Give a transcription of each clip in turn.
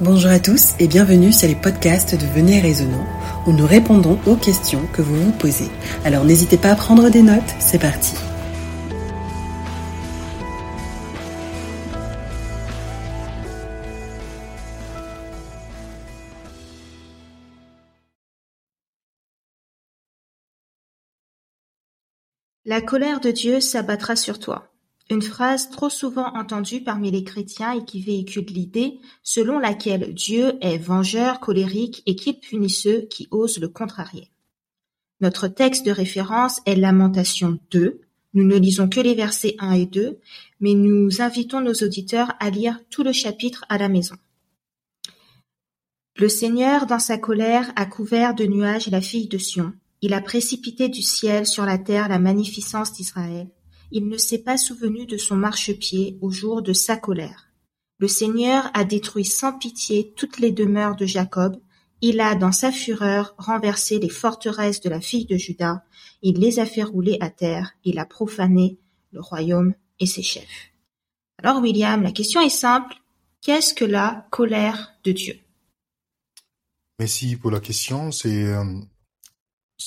Bonjour à tous et bienvenue sur les podcasts de Venez Raisonnant où nous répondons aux questions que vous vous posez. Alors n'hésitez pas à prendre des notes, c'est parti. La colère de Dieu s'abattra sur toi. Une phrase trop souvent entendue parmi les chrétiens et qui véhicule l'idée selon laquelle Dieu est vengeur, colérique et qu'il punit ceux qui osent le contrarier. Notre texte de référence est Lamentation 2. Nous ne lisons que les versets 1 et 2, mais nous invitons nos auditeurs à lire tout le chapitre à la maison. Le Seigneur, dans sa colère, a couvert de nuages la fille de Sion. Il a précipité du ciel sur la terre la magnificence d'Israël. Il ne s'est pas souvenu de son marchepied au jour de sa colère. Le Seigneur a détruit sans pitié toutes les demeures de Jacob. Il a, dans sa fureur, renversé les forteresses de la fille de Juda. Il les a fait rouler à terre. Il a profané le royaume et ses chefs. Alors, William, la question est simple. Qu'est-ce que la colère de Dieu? Merci pour la question. C'est euh,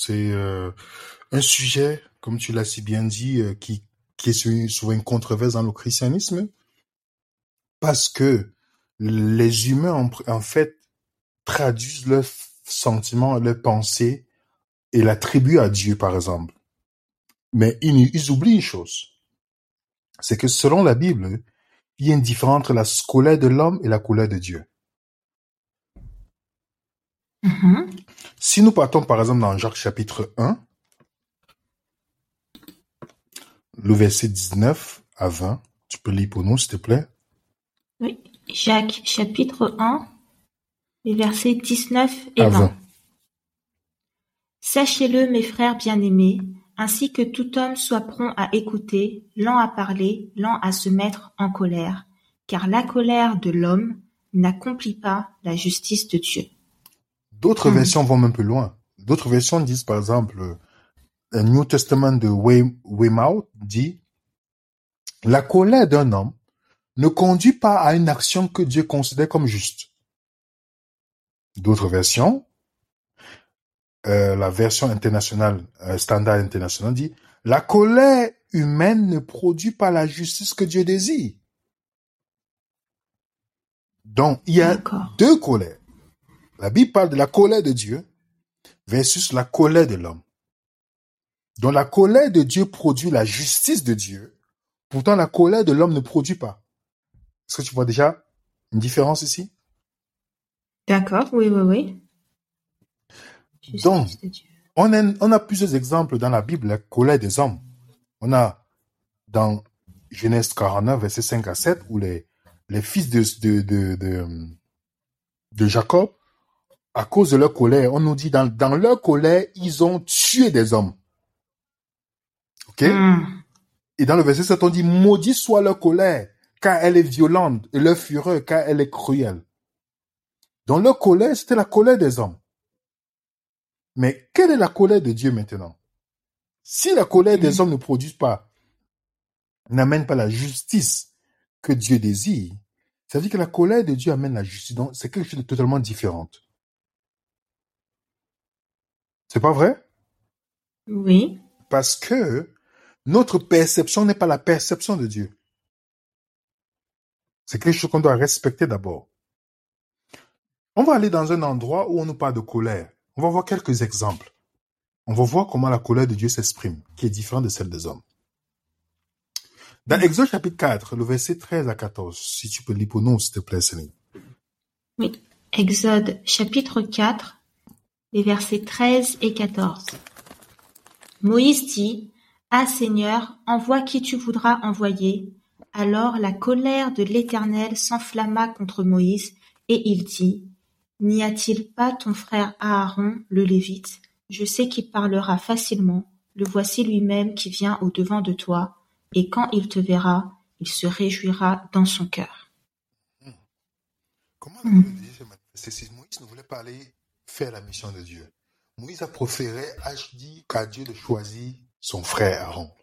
euh, un sujet, comme tu l'as si bien dit, euh, qui, qui est souvent une controverse dans le christianisme, parce que les humains, en, fait, traduisent leurs sentiments, leurs pensées et l'attribuent à Dieu, par exemple. Mais ils, ils oublient une chose. C'est que selon la Bible, il y a une différence entre la colère de l'homme et la colère de Dieu. Mhm. Si nous partons par exemple dans Jacques chapitre 1, le verset 19 à 20, tu peux lire pour nous s'il te plaît? Oui. Jacques chapitre 1, les versets 19 et À 20. 20. Sachez-le, mes frères bien-aimés, ainsi que tout homme soit prompt à écouter, lent à parler, lent à se mettre en colère, car la colère de l'homme n'accomplit pas la justice de Dieu. D'autres versions vont même plus loin. D'autres versions disent par exemple, le New Testament de Weymouth dit, la colère d'un homme ne conduit pas à une action que Dieu considère comme juste. D'autres versions, euh, la version internationale, euh, standard international dit, la colère humaine ne produit pas la justice que Dieu désire. Donc, il y a deux colères. La Bible parle de la colère de Dieu versus la colère de l'homme. Donc la colère de Dieu produit la justice de Dieu, pourtant la colère de l'homme ne produit pas. Est-ce que tu vois déjà une différence ici? D'accord, oui, oui, oui. Justice Donc, on a, on a plusieurs exemples dans la Bible, la colère des hommes. On a dans Genèse 49, versets 5 à 7, où les, les fils de, de, de, de, de Jacob, à cause de leur colère, on nous dit dans, dans leur colère, ils ont tué des hommes. OK? Hmm. Et dans le verset 7, on dit, maudit soit leur colère, car elle est violente, et leur fureur, car elle est cruelle. Dans leur colère, c'était la colère des hommes. Mais quelle est la colère de Dieu maintenant? Si la colère des hommes ne produit pas, n'amène pas la justice que Dieu désire, ça veut dire que la colère de Dieu amène la justice. Donc, c'est quelque chose de totalement différent. C'est pas vrai? Oui. Parce que notre perception n'est pas la perception de Dieu. C'est quelque chose qu'on doit respecter d'abord. On va aller dans un endroit où on nous parle de colère. On va voir quelques exemples. On va voir comment la colère de Dieu s'exprime, qui est différente de celle des hommes. Dans Exode chapitre 4, le verset 13 à 14, si tu peux lire pour nous, s'il te plaît, Céline. Oui. Exode chapitre 4, les versets 13 et 14. Moïse dit, Ah Seigneur, envoie qui tu voudras envoyer. Alors la colère de l'Éternel s'enflamma contre Moïse, et il dit, N'y a-t-il pas ton frère Aaron, le Lévite? Je sais qu'il parlera facilement. Le voici lui-même qui vient au devant de toi, et quand il te verra, il se réjouira dans son cœur. Comment la manifestée Si Moïse ne voulait pas aller faire la mission de Dieu, Moïse a préféré, a dit qu'à Dieu de choisir son frère Aaron.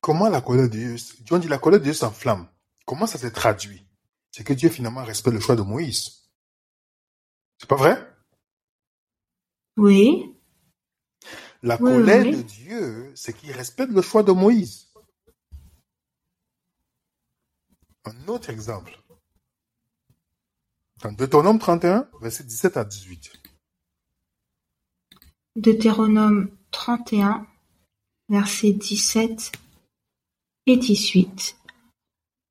Comment la colère de Dieu, Dieu dit la colère de Dieu s'enflamme. Comment ça s'est traduit? C'est que Dieu finalement respecte le choix de Moïse. C'est pas vrai? Oui. La Oui, colère oui. de Dieu, c'est qu'il respecte le choix de Moïse. Un autre exemple. Dans Deutéronome 31, verset 17 à 18. Deutéronome 31, versets 17 et 18.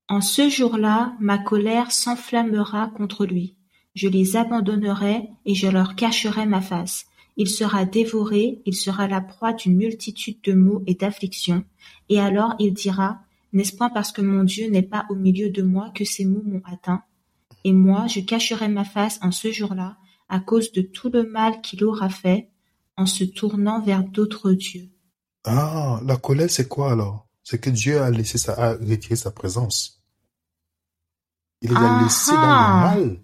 En ce jour-là, ma colère s'enflammera contre lui. Je les abandonnerai et je leur cacherai ma face. Il sera dévoré, il sera la proie d'une multitude de maux et d'afflictions. Et alors il dira, n'est-ce point parce que mon Dieu n'est pas au milieu de moi que ces maux m'ont atteint? Et moi, je cacherai ma face en ce jour-là à cause de tout le mal qu'il aura fait en se tournant vers d'autres dieux. Ah, la colère, c'est quoi alors? C'est que Dieu a laissé sa, a retiré sa présence. Il les a Ah laissés dans ah. le mal.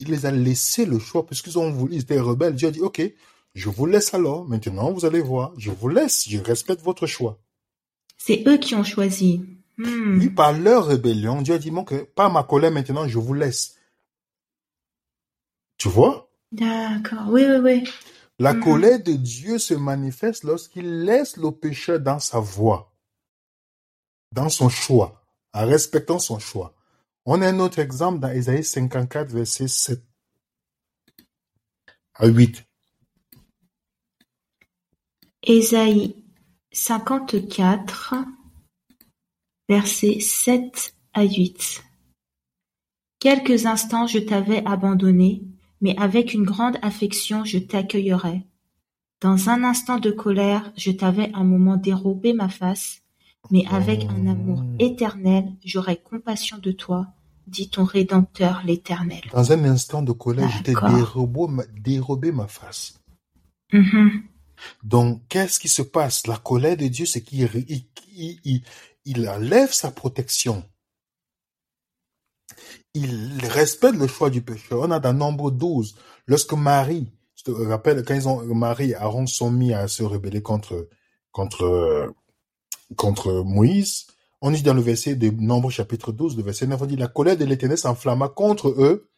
Il les a laissé le choix, puisqu'ils ont voulu, ils étaient rebelles. Dieu a dit, OK, je vous laisse alors. Maintenant, vous allez voir. Je vous laisse. Je respecte votre choix. C'est eux qui ont choisi. Hmm. Oui, par leur rébellion, Dieu a dit, que par ma colère maintenant, je vous laisse. Tu vois? D'accord. Oui, oui, oui. La Mhm. colère de Dieu se manifeste lorsqu'il laisse le pécheur dans sa voie, dans son choix, en respectant son choix. On a un autre exemple dans Ésaïe 54, verset 7 à 8. Ésaïe 54, versets 7 à 8. Quelques instants je t'avais abandonné, mais avec une grande affection je t'accueillerai. Dans un instant de colère, je t'avais un moment dérobé ma face, mais avec un amour Oh. éternel, j'aurai compassion de toi, dit ton Rédempteur l'Éternel. Dans un instant de colère, je t'ai dérobé ma, dérobé ma face. Mhm. Donc, qu'est-ce qui se passe? La colère de Dieu, c'est qu'il il, il, il- il enlève sa protection. Il respecte le choix du pécheur. On a dans Nombre 12, lorsque Marie, je te rappelle, quand ils ont, Marie et Aaron sont mis à se rebeller contre, contre, contre Moïse, on dit dans le verset de Nombre chapitre 12, le verset 9, on dit, la colère de l'Éternel s'enflamma contre eux,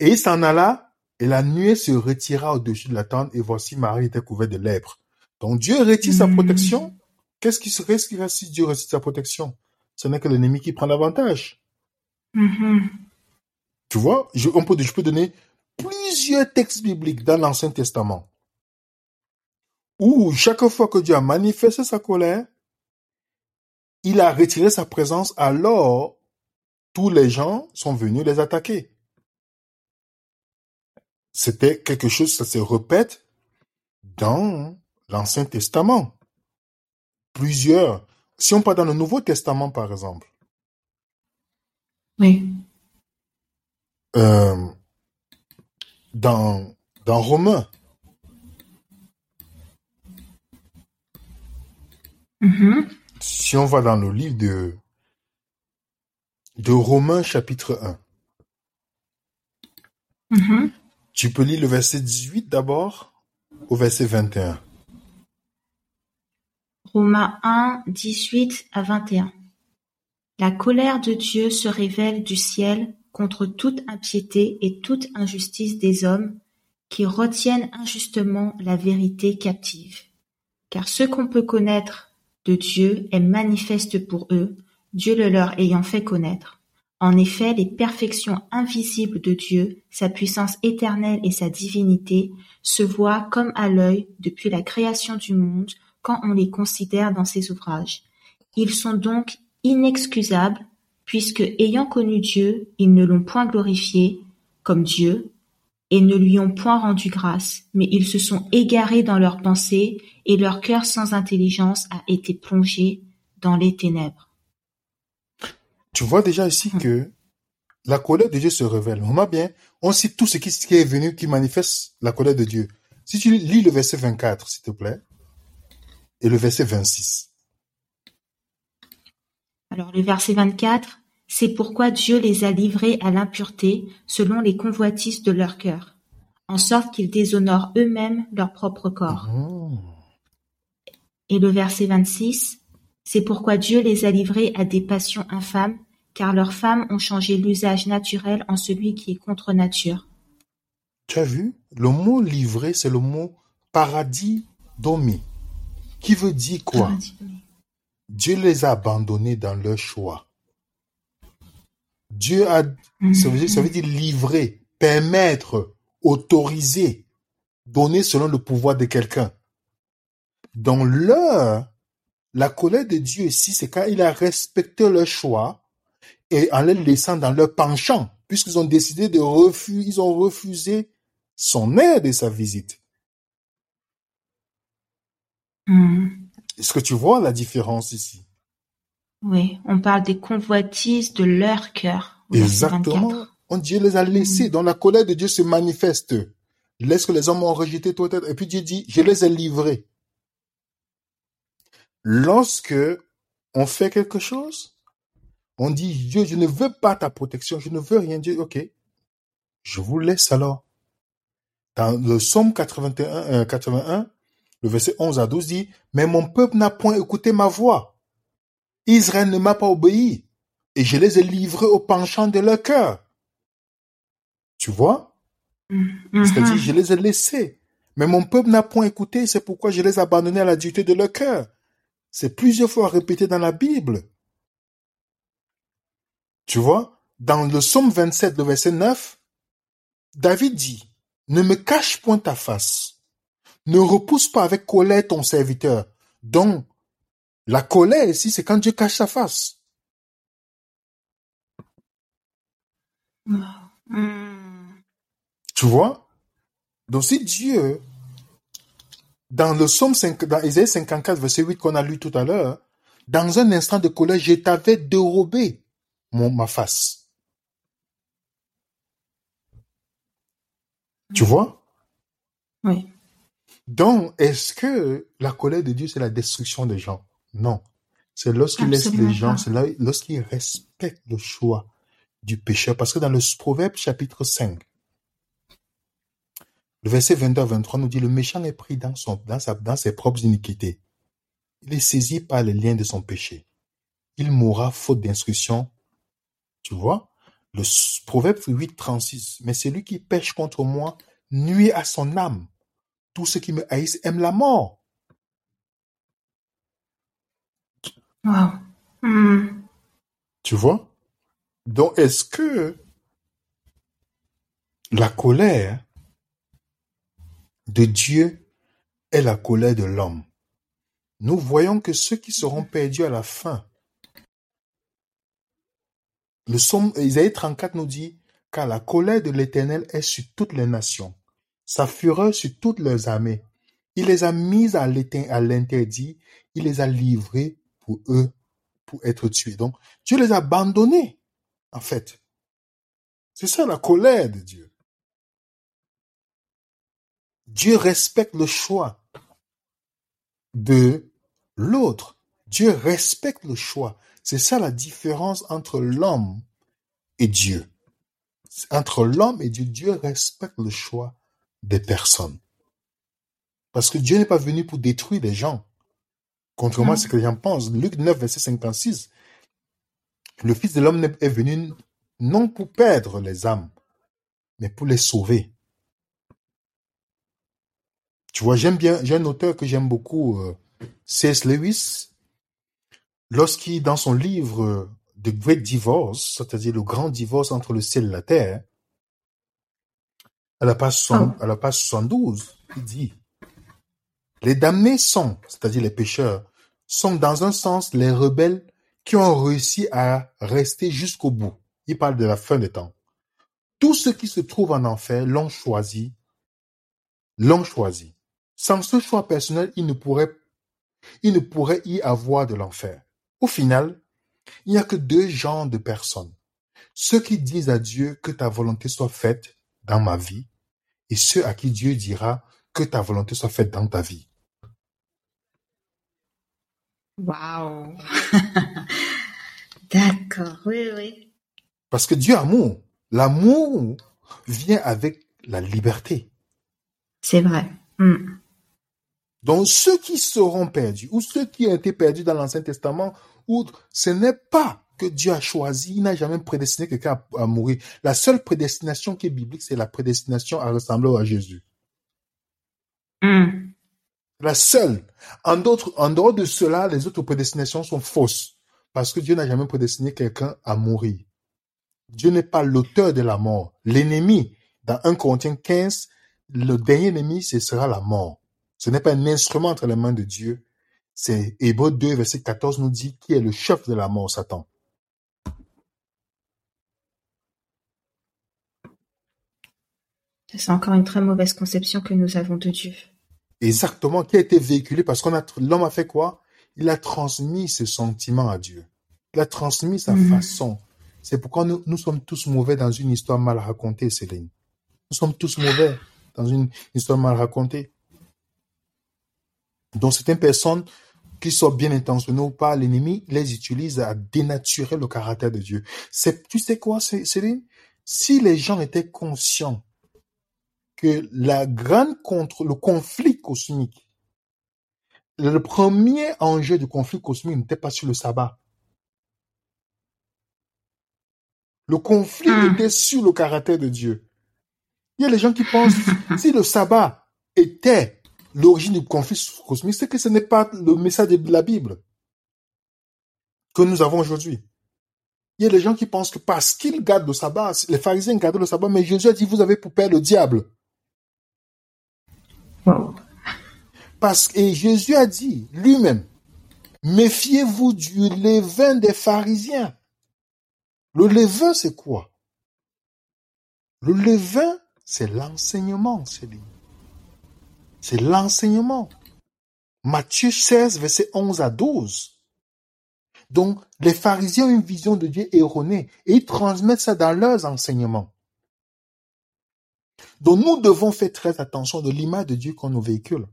et il s'en alla, et la nuée se retira au-dessus de la tente, et voici Marie était couverte de lèpre. Donc Dieu retire sa protection. Qu'est-ce qui se reste si Dieu retire sa protection? Ce n'est que l'ennemi qui prend l'avantage. Mhm. Tu vois, je, je peux donner plusieurs textes bibliques dans l'Ancien Testament où chaque fois que Dieu a manifesté sa colère, il a retiré sa présence, alors tous les gens sont venus les attaquer. C'était quelque chose, ça se répète dans l'Ancien Testament. Plusieurs. Si on part dans le Nouveau Testament, par exemple, Oui. euh, dans, dans Romains, Mhm. si on va dans le livre de, de Romains chapitre 1, Mhm. tu peux lire le verset 18 d'abord au verset 21. Romains 1, 18 à 21. La colère de Dieu se révèle du ciel contre toute impiété et toute injustice des hommes qui retiennent injustement la vérité captive. Car ce qu'on peut connaître de Dieu est manifeste pour eux, Dieu le leur ayant fait connaître. En effet, les perfections invisibles de Dieu, sa puissance éternelle et sa divinité, se voient comme à l'œil depuis la création du monde quand on les considère dans ses ouvrages. Ils sont donc inexcusables, puisque ayant connu Dieu, ils ne l'ont point glorifié comme Dieu, et ne lui ont point rendu grâce, mais ils se sont égarés dans leurs pensées, et leur cœur sans intelligence a été plongé dans les ténèbres. Tu vois déjà ici que la colère de Dieu se révèle. On bien, on cite tout ce qui, ce qui est venu, qui manifeste la colère de Dieu. Si tu lis le verset 24, s'il te plaît, et le verset 26. Alors le verset 24, c'est pourquoi Dieu les a livrés à l'impureté selon les convoitises de leur cœur, en sorte qu'ils déshonorent eux-mêmes leur propre corps. Oh. Et le verset 26, c'est pourquoi Dieu les a livrés à des passions infâmes, car leurs femmes ont changé l'usage naturel en celui qui est contre nature. Tu as vu? Le mot livré, c'est le mot paradis domi, qui veut dire quoi? Dieu les a abandonnés dans leur choix. Dieu a, ça veut dire, livrer, permettre, autoriser, donner selon le pouvoir de quelqu'un. Dans leur, la colère de Dieu ici, c'est quand il a respecté leur choix et en les laissant dans leur penchant, puisqu'ils ont décidé de refuser, ils ont refusé son aide et sa visite. Hmm. Est-ce que tu vois la différence ici? Oui, on parle des convoitises de leur cœur. Exactement. 24. On Dieu les a laissés. Donc la colère de Dieu se manifeste. Laisse que les hommes ont rejeté toi, et puis Dieu dit, je les ai livrés. Lorsque on fait quelque chose, on dit, Dieu, je ne veux pas ta protection, je ne veux rien dire. Ok, je vous laisse alors. Dans le psaume 81, euh, 81, le verset 11 à 12 dit, mais mon peuple n'a point écouté ma voix. Israël ne m'a pas obéi, et je les ai livrés au penchant de leur cœur. Tu vois? Mhm. C'est-à-dire, je les ai laissés. Mais mon peuple n'a point écouté, c'est pourquoi je les ai abandonnés à la dureté de leur cœur. C'est plusieurs fois répété dans la Bible. Tu vois? Dans le psaume 27, le verset 9, David dit, ne me cache point ta face. Ne repousse pas avec colère ton serviteur. Donc, la colère ici, c'est quand Dieu cache sa face. Hmm. Tu vois? Donc si Dieu, dans le psaume 5, dans Isaïe 54, verset 8 qu'on a lu tout à l'heure, dans un instant de colère, je t'avais dérobé mon, ma face. Tu vois? Oui. Donc, est-ce que la colère de Dieu, c'est la destruction des gens? Non. C'est lorsqu'il laisse les gens, c'est lorsqu'il respecte le choix du pécheur. Parce que dans le Proverbe chapitre 5, le verset 22 à 23 nous dit, le méchant est pris dans, son, dans, sa, dans ses propres iniquités. Il est saisi par les liens de son péché. Il mourra faute d'instruction. Tu vois? Le Proverbe 8, 36. Mais celui qui pêche contre moi nuit à son âme. Tous ceux qui me haïssent aiment la mort. Wow. Hmm. Tu vois? Donc, est-ce que la colère de Dieu est la colère de l'homme? Nous voyons que ceux qui seront perdus à la fin, le psaume, Isaïe 34 nous dit, car la colère de l'Éternel est sur toutes les nations, sa fureur sur toutes leurs armées. Il les a mises à l'interdit, il les a livrés pour eux, pour être tués. Donc, Dieu les a abandonnés, en fait. C'est ça la colère de Dieu. Dieu respecte le choix de l'autre. Dieu respecte le choix. C'est ça la différence entre l'homme et Dieu. Entre l'homme et Dieu, Dieu respecte le choix des personnes. Parce que Dieu n'est pas venu pour détruire les gens. Contrairement à ce que les gens pensent. Luc 9, verset 56. Le Fils de l'homme est venu non pour perdre les âmes, mais pour les sauver. Tu vois, j'aime bien, j'ai un auteur que j'aime beaucoup, euh, C.S. Lewis, lorsqu'il, dans son livre euh, The Great Divorce, c'est-à-dire le grand divorce entre le ciel et la terre, à la page, soixante- à la page 72, il dit, les damnés sont, c'est-à-dire les pécheurs, sont dans un sens les rebelles qui ont réussi à rester jusqu'au bout. Il parle de la fin des temps. Tous ceux qui se trouvent en enfer l'ont choisi, l'ont choisi. Sans ce choix personnel, il ne pourrait, il ne pourrait y avoir de l'enfer. Au final, il n'y a que deux genres de personnes. Ceux qui disent à Dieu que ta volonté soit faite dans ma vie et ceux à qui Dieu dira que ta volonté soit faite dans ta vie. Wow. D'accord. Oui, oui. Parce que Dieu amour. L'amour vient avec la liberté. C'est vrai. Hmm. Donc ceux qui seront perdus, ou ceux qui ont été perdus dans l'Ancien Testament, ou ce n'est pas que Dieu a choisi. Il n'a jamais prédestiné quelqu'un à, mourir. La seule prédestination qui est biblique, c'est la prédestination à ressembler à Jésus. Hmm. La seule. En, d'autres, en dehors de cela, les autres prédestinations sont fausses. Parce que Dieu n'a jamais prédestiné quelqu'un à mourir. Dieu n'est pas l'auteur de la mort. L'ennemi, dans 1 Corinthiens 15, le dernier ennemi, ce sera la mort. Ce n'est pas un instrument entre les mains de Dieu. C'est Hébreu 2, verset 14 nous dit qui est le chef de la mort, Satan? C'est encore une très mauvaise conception que nous avons de Dieu. Exactement, qui a été véhiculé parce qu'on a, l'homme a fait quoi? Il a transmis ce sentiment à Dieu. Il a transmis sa Mhm. façon. C'est pourquoi nous, nous sommes tous mauvais dans une histoire mal racontée, Céline. Nous sommes tous mauvais dans une histoire mal racontée. Donc, certaines personnes, qui soient bien intentionnées ou pas, l'ennemi les utilise à dénaturer le caractère de Dieu. Tu sais quoi, Cé- Céline? Si les gens étaient conscients que la grande contre, le conflit cosmique, le premier enjeu du conflit cosmique n'était pas sur le sabbat. Le conflit Hmm. était sur le caractère de Dieu. Il y a des gens qui pensent, si le sabbat était l'origine du conflit cosmique, c'est que ce n'est pas le message de la Bible que nous avons aujourd'hui. Il y a des gens qui pensent que parce qu'ils gardent le sabbat, les pharisiens gardaient le sabbat, mais Jésus a dit, vous avez pour père le diable. Parce que Jésus a dit lui-même, méfiez-vous du levain des pharisiens. Le levain, c'est quoi? Le levain, c'est l'enseignement. C'est l'enseignement. Matthieu 16, verset 11 à 12. Donc, les pharisiens ont une vision de Dieu erronée et ils transmettent ça dans leurs enseignements. Donc, nous devons faire très attention de l'image de Dieu qu'on nous véhicule.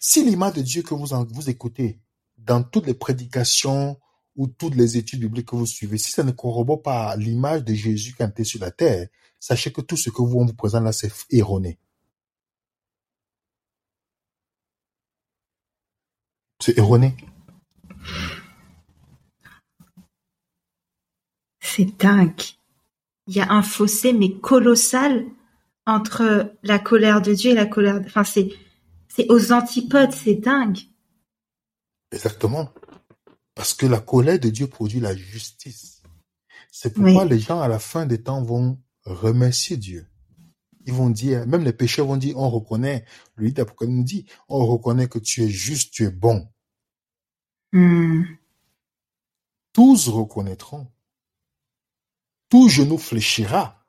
Si l'image de Dieu que vous, écoutez dans toutes les prédications ou toutes les études bibliques que vous suivez, si ça ne corrobore pas l'image de Jésus quand il était sur la terre, sachez que tout ce que vous, on vous présente là, c'est erroné. C'est erroné. C'est dingue. Il y a un fossé, mais colossal, entre la colère de Dieu et la colère. Enfin, c'est, c'est aux antipodes, c'est dingue. Exactement. Parce que la colère de Dieu produit la justice. C'est pourquoi Oui. les gens à la fin des temps vont remercier Dieu. Ils vont dire, même les pécheurs vont dire, on reconnaît, le livre d'Apocalypse nous dit, on reconnaît que tu es juste, tu es bon. Hmm. Tous reconnaîtront. Tout genou fléchira.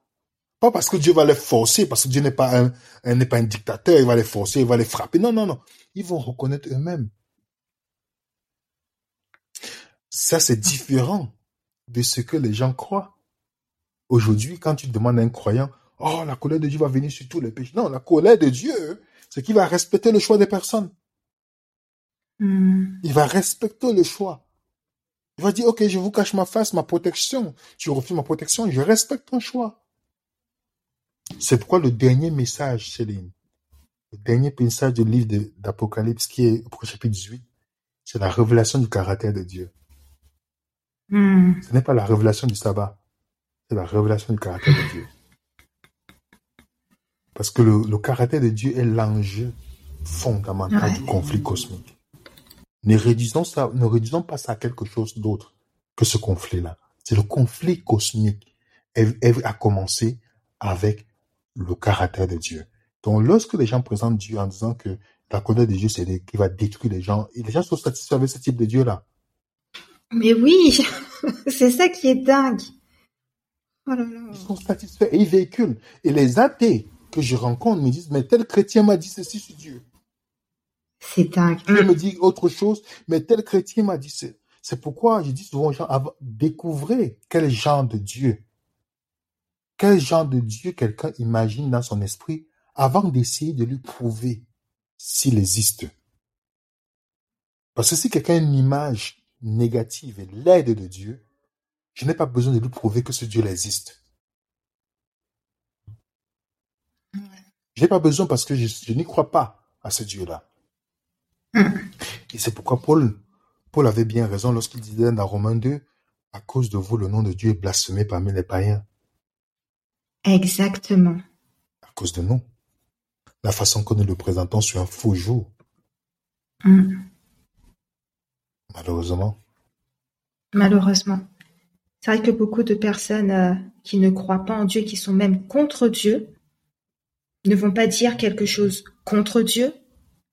Pas parce que Dieu va les forcer, parce que Dieu n'est pas un, un- n'est pas un dictateur, il va les forcer, il va les frapper. Non, non, non. Ils vont reconnaître eux-mêmes. Ça, c'est différent de ce que les gens croient. Aujourd'hui, quand tu demandes à un croyant, oh, la colère de Dieu va venir sur tous les péchés. Non, la colère de Dieu, c'est qu'il va respecter le choix des personnes. Hmm. Il va respecter le choix. Il va dire, OK, je vous cache ma face, ma protection. Tu refuses ma protection, je respecte ton choix. C'est pourquoi le dernier message, Céline, le dernier message du livre d'Apocalypse, qui est au chapitre 18, c'est la révélation du caractère de Dieu. Hmm. Ce n'est pas la révélation du sabbat, c'est la révélation du caractère de Dieu. Parce que le, le caractère de Dieu est l'enjeu fondamental Ouais. du conflit cosmique. Ne réduisons, ça, ne réduisons pas ça à quelque chose d'autre que ce conflit-là. C'est le conflit cosmique a commencé avec le caractère de Dieu. Donc, lorsque les gens présentent Dieu en disant que la colère de Dieu, c'est des- qui va détruire les gens, et les gens sont satisfaits avec ce type de Dieu-là. Mais oui, c'est ça qui est dingue. Oh là là. Ils sont satisfaits et ils véhiculent. Et les athées que je rencontre me disent, mais tel chrétien m'a dit ceci sur Dieu. C'est dingue. Veux me dire autre chose, mais tel chrétien m'a dit ça. C'est pourquoi je dis souvent aux gens, découvrez quel genre de Dieu, quel genre de Dieu quelqu'un imagine dans son esprit avant d'essayer de lui prouver s'il existe? Parce que si quelqu'un a une image négative et laide de Dieu, je n'ai pas besoin de lui prouver que ce Dieu existe. Je n'ai pas besoin parce que je, je n'y crois pas à ce Dieu-là. Hmm. Et c'est pourquoi Paul, Paul avait bien raison lorsqu'il disait dans Romains 2, à cause de vous, le nom de Dieu est blasphémé parmi les païens. Exactement. À cause de nous. La façon que nous le présentons sur un faux jour. Mm. Malheureusement. Malheureusement. C'est vrai que beaucoup de personnes euh, qui ne croient pas en Dieu, qui sont même contre Dieu, ne vont pas dire quelque chose contre Dieu,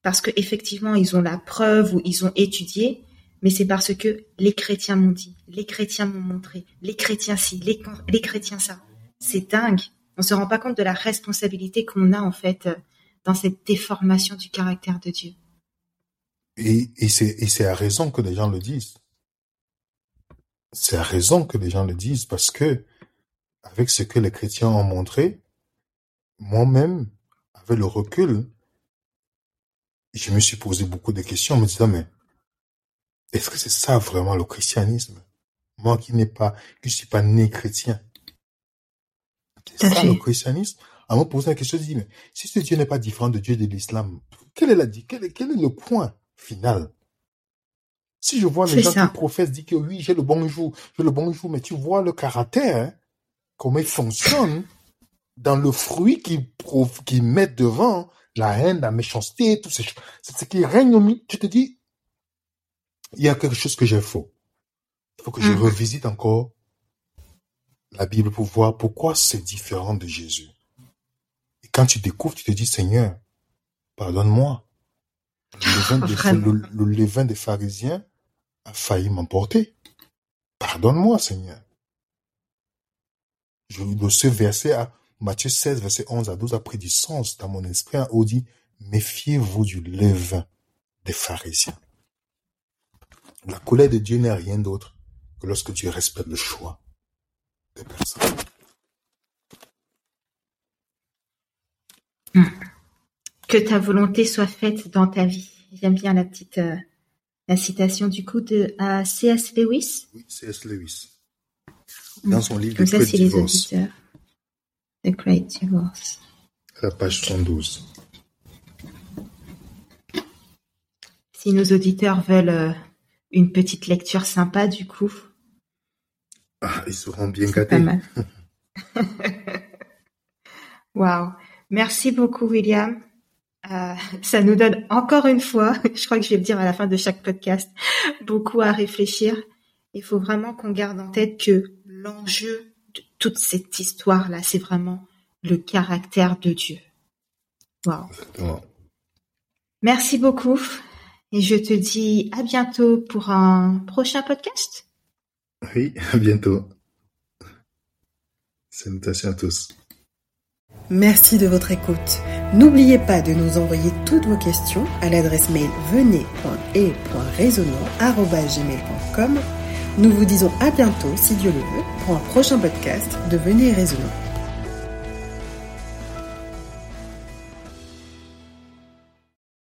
parce qu'effectivement, ils ont la preuve ou ils ont étudié, mais c'est parce que les chrétiens m'ont dit, les chrétiens m'ont montré, les chrétiens ci, les, les chrétiens ça. C'est dingue. On se rend pas compte de la responsabilité qu'on a en fait euh, dans cette déformation du caractère de Dieu. Et, et c'est à raison que les gens le disent. C'est à raison que les gens le disent parce que avec ce que les chrétiens ont montré, moi-même, avec le recul, je me suis posé beaucoup de questions en me disant, mais est-ce que c'est ça vraiment le christianisme? Moi qui n'ai pas, qui ne suis pas né chrétien. C'est ça le christianisme À me poser la question, je dis, mais si ce Dieu n'est pas différent de Dieu de l'islam, quel est, la, quel, est, quel est le point final? Si je vois les gens qui professent, disent que oui, j'ai le bonjour, j'ai le bonjour, mais tu vois le caractère, hein, comment il fonctionne, dans le fruit qu'ils qui mettent devant, la haine, la méchanceté, tout ces choses. C'est ce qui règne au milieu. Tu te dis, il y a quelque chose que j'ai faux. Il faut que je mm. revisite encore la Bible pour voir pourquoi c'est différent de Jésus. Et quand tu découvres, tu te dis, Seigneur, pardonne-moi. Le levain, des pharisiens a failli m'emporter. Pardonne-moi, Seigneur. Je, de ce verset à Matthieu 16, verset 11 à 12 a pris du sens dans mon esprit où dit, méfiez-vous du levain des pharisiens. La colère de Dieu n'est rien d'autre que lorsque Dieu respecte le choix des personnes. Hmm. Que ta volonté soit faite dans ta vie. J'aime bien la petite euh, la citation du coup de C.S. Lewis. Oui, C.S. Lewis. Dans son livre Comme ça, c'est les. The Great Divorce. La page 112. Si nos auditeurs veulent euh, une petite lecture sympa, du coup. Ah, ils seront bien gâtés. Waouh. Merci beaucoup, William. Euh, ça nous donne encore une fois, je crois que je vais le dire à la fin de chaque podcast, beaucoup à réfléchir. Il faut vraiment qu'on garde en tête que l'enjeu de toute cette histoire-là, c'est vraiment le caractère de Dieu. Wow. Merci beaucoup. Et je te dis à bientôt pour un prochain podcast. Oui, à bientôt. Salutations à tous. Merci de votre écoute. N'oubliez pas de nous envoyer toutes vos questions à l'adresse mail venez.et.raisonnant.com. Nous vous disons à bientôt, si Dieu le veut, pour un prochain podcast de Venez et.